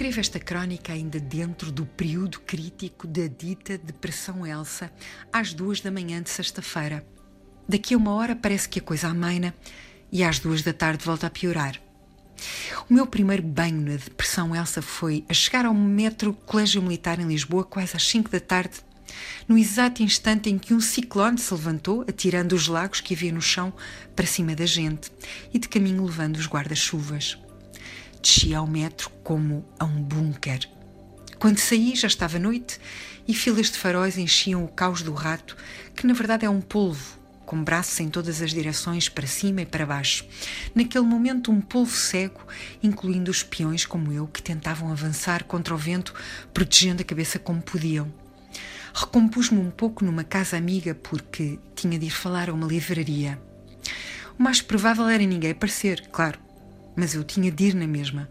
Escrevo esta crónica ainda dentro do período crítico da dita Depressão Elsa, às duas da manhã de sexta-feira. Daqui a uma hora parece que a coisa amaina e às duas da tarde volta a piorar. O meu primeiro banho na Depressão Elsa foi a chegar ao metro Colégio Militar em Lisboa, quase às cinco da tarde, no exato instante em que um ciclone se levantou, atirando os lagos que havia no chão para cima da gente e de caminho levando os guarda-chuvas. Desci ao metro como a um bunker. Quando saí já estava noite e filas de faróis enchiam o caos do rato, que na verdade é um polvo, com braços em todas as direções, para cima e para baixo. Naquele momento, um polvo cego, incluindo os peões como eu, que tentavam avançar contra o vento, protegendo a cabeça como podiam. Recompus-me um pouco numa casa amiga porque tinha de ir falar a uma livraria. O mais provável era ninguém aparecer, claro, mas eu tinha de ir na mesma.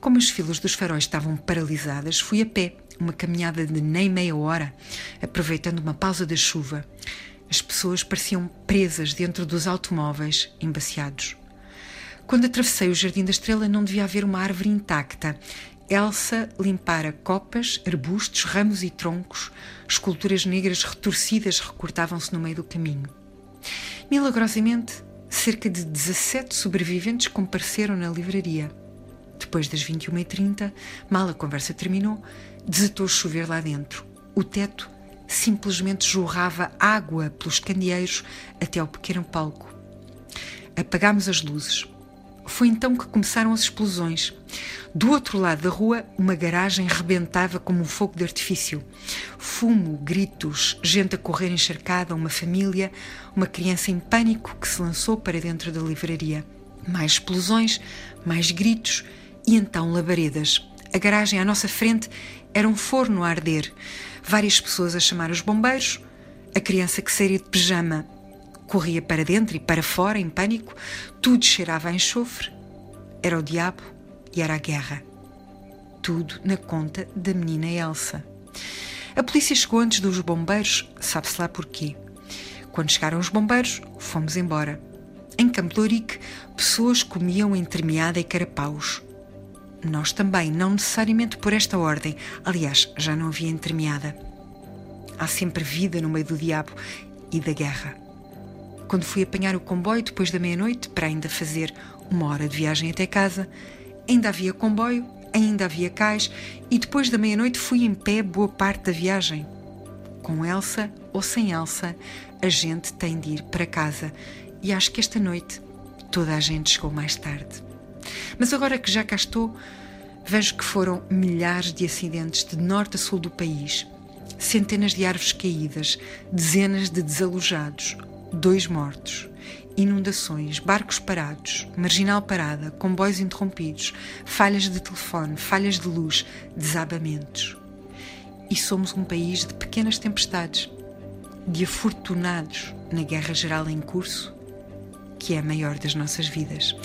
Como as filas dos faróis estavam paralisadas, fui a pé, uma caminhada de nem meia hora, aproveitando uma pausa da chuva. As pessoas pareciam presas dentro dos automóveis, embaciados. Quando atravessei o Jardim da Estrela, não devia haver uma árvore intacta. Elsa limpara copas, arbustos, ramos e troncos. Esculturas negras retorcidas recortavam-se no meio do caminho. Milagrosamente, cerca de 17 sobreviventes compareceram na livraria. Depois das 21h30, mal a conversa terminou, desatou chover lá dentro. O teto simplesmente jorrava água pelos candeeiros até ao pequeno palco. Apagámos as luzes. Foi então que começaram as explosões. Do outro lado da rua, uma garagem rebentava como um fogo de artifício. Fumo, gritos, gente a correr encharcada, uma família, uma criança em pânico que se lançou para dentro da livraria. Mais explosões, mais gritos e então labaredas. A garagem à nossa frente era um forno a arder. Várias pessoas a chamar os bombeiros. A criança que saía de pijama corria para dentro e para fora em pânico. Tudo cheirava a enxofre. Era o diabo e era a guerra. Tudo na conta da menina Elsa. A polícia chegou antes dos bombeiros, sabe-se lá porquê. Quando chegaram os bombeiros, fomos embora. Em Campo de pessoas comiam entremeada e carapaus. Nós também, não necessariamente por esta ordem. Aliás, já não havia entremeada. Há sempre vida no meio do diabo e da guerra. Quando fui apanhar o comboio depois da meia-noite, para ainda fazer uma hora de viagem até casa, ainda havia comboio, ainda havia cais e depois da meia-noite fui em pé boa parte da viagem. Com Elsa ou sem Elsa, a gente tem de ir para casa e acho que esta noite toda a gente chegou mais tarde. Mas agora que já cá estou, vejo que foram milhares de acidentes de norte a sul do país, centenas de árvores caídas, dezenas de desalojados, dois mortos, inundações, barcos parados, marginal parada, comboios interrompidos, falhas de telefone, falhas de luz, desabamentos. E somos um país de pequenas tempestades, de afortunados na guerra geral em curso, que é a maior das nossas vidas.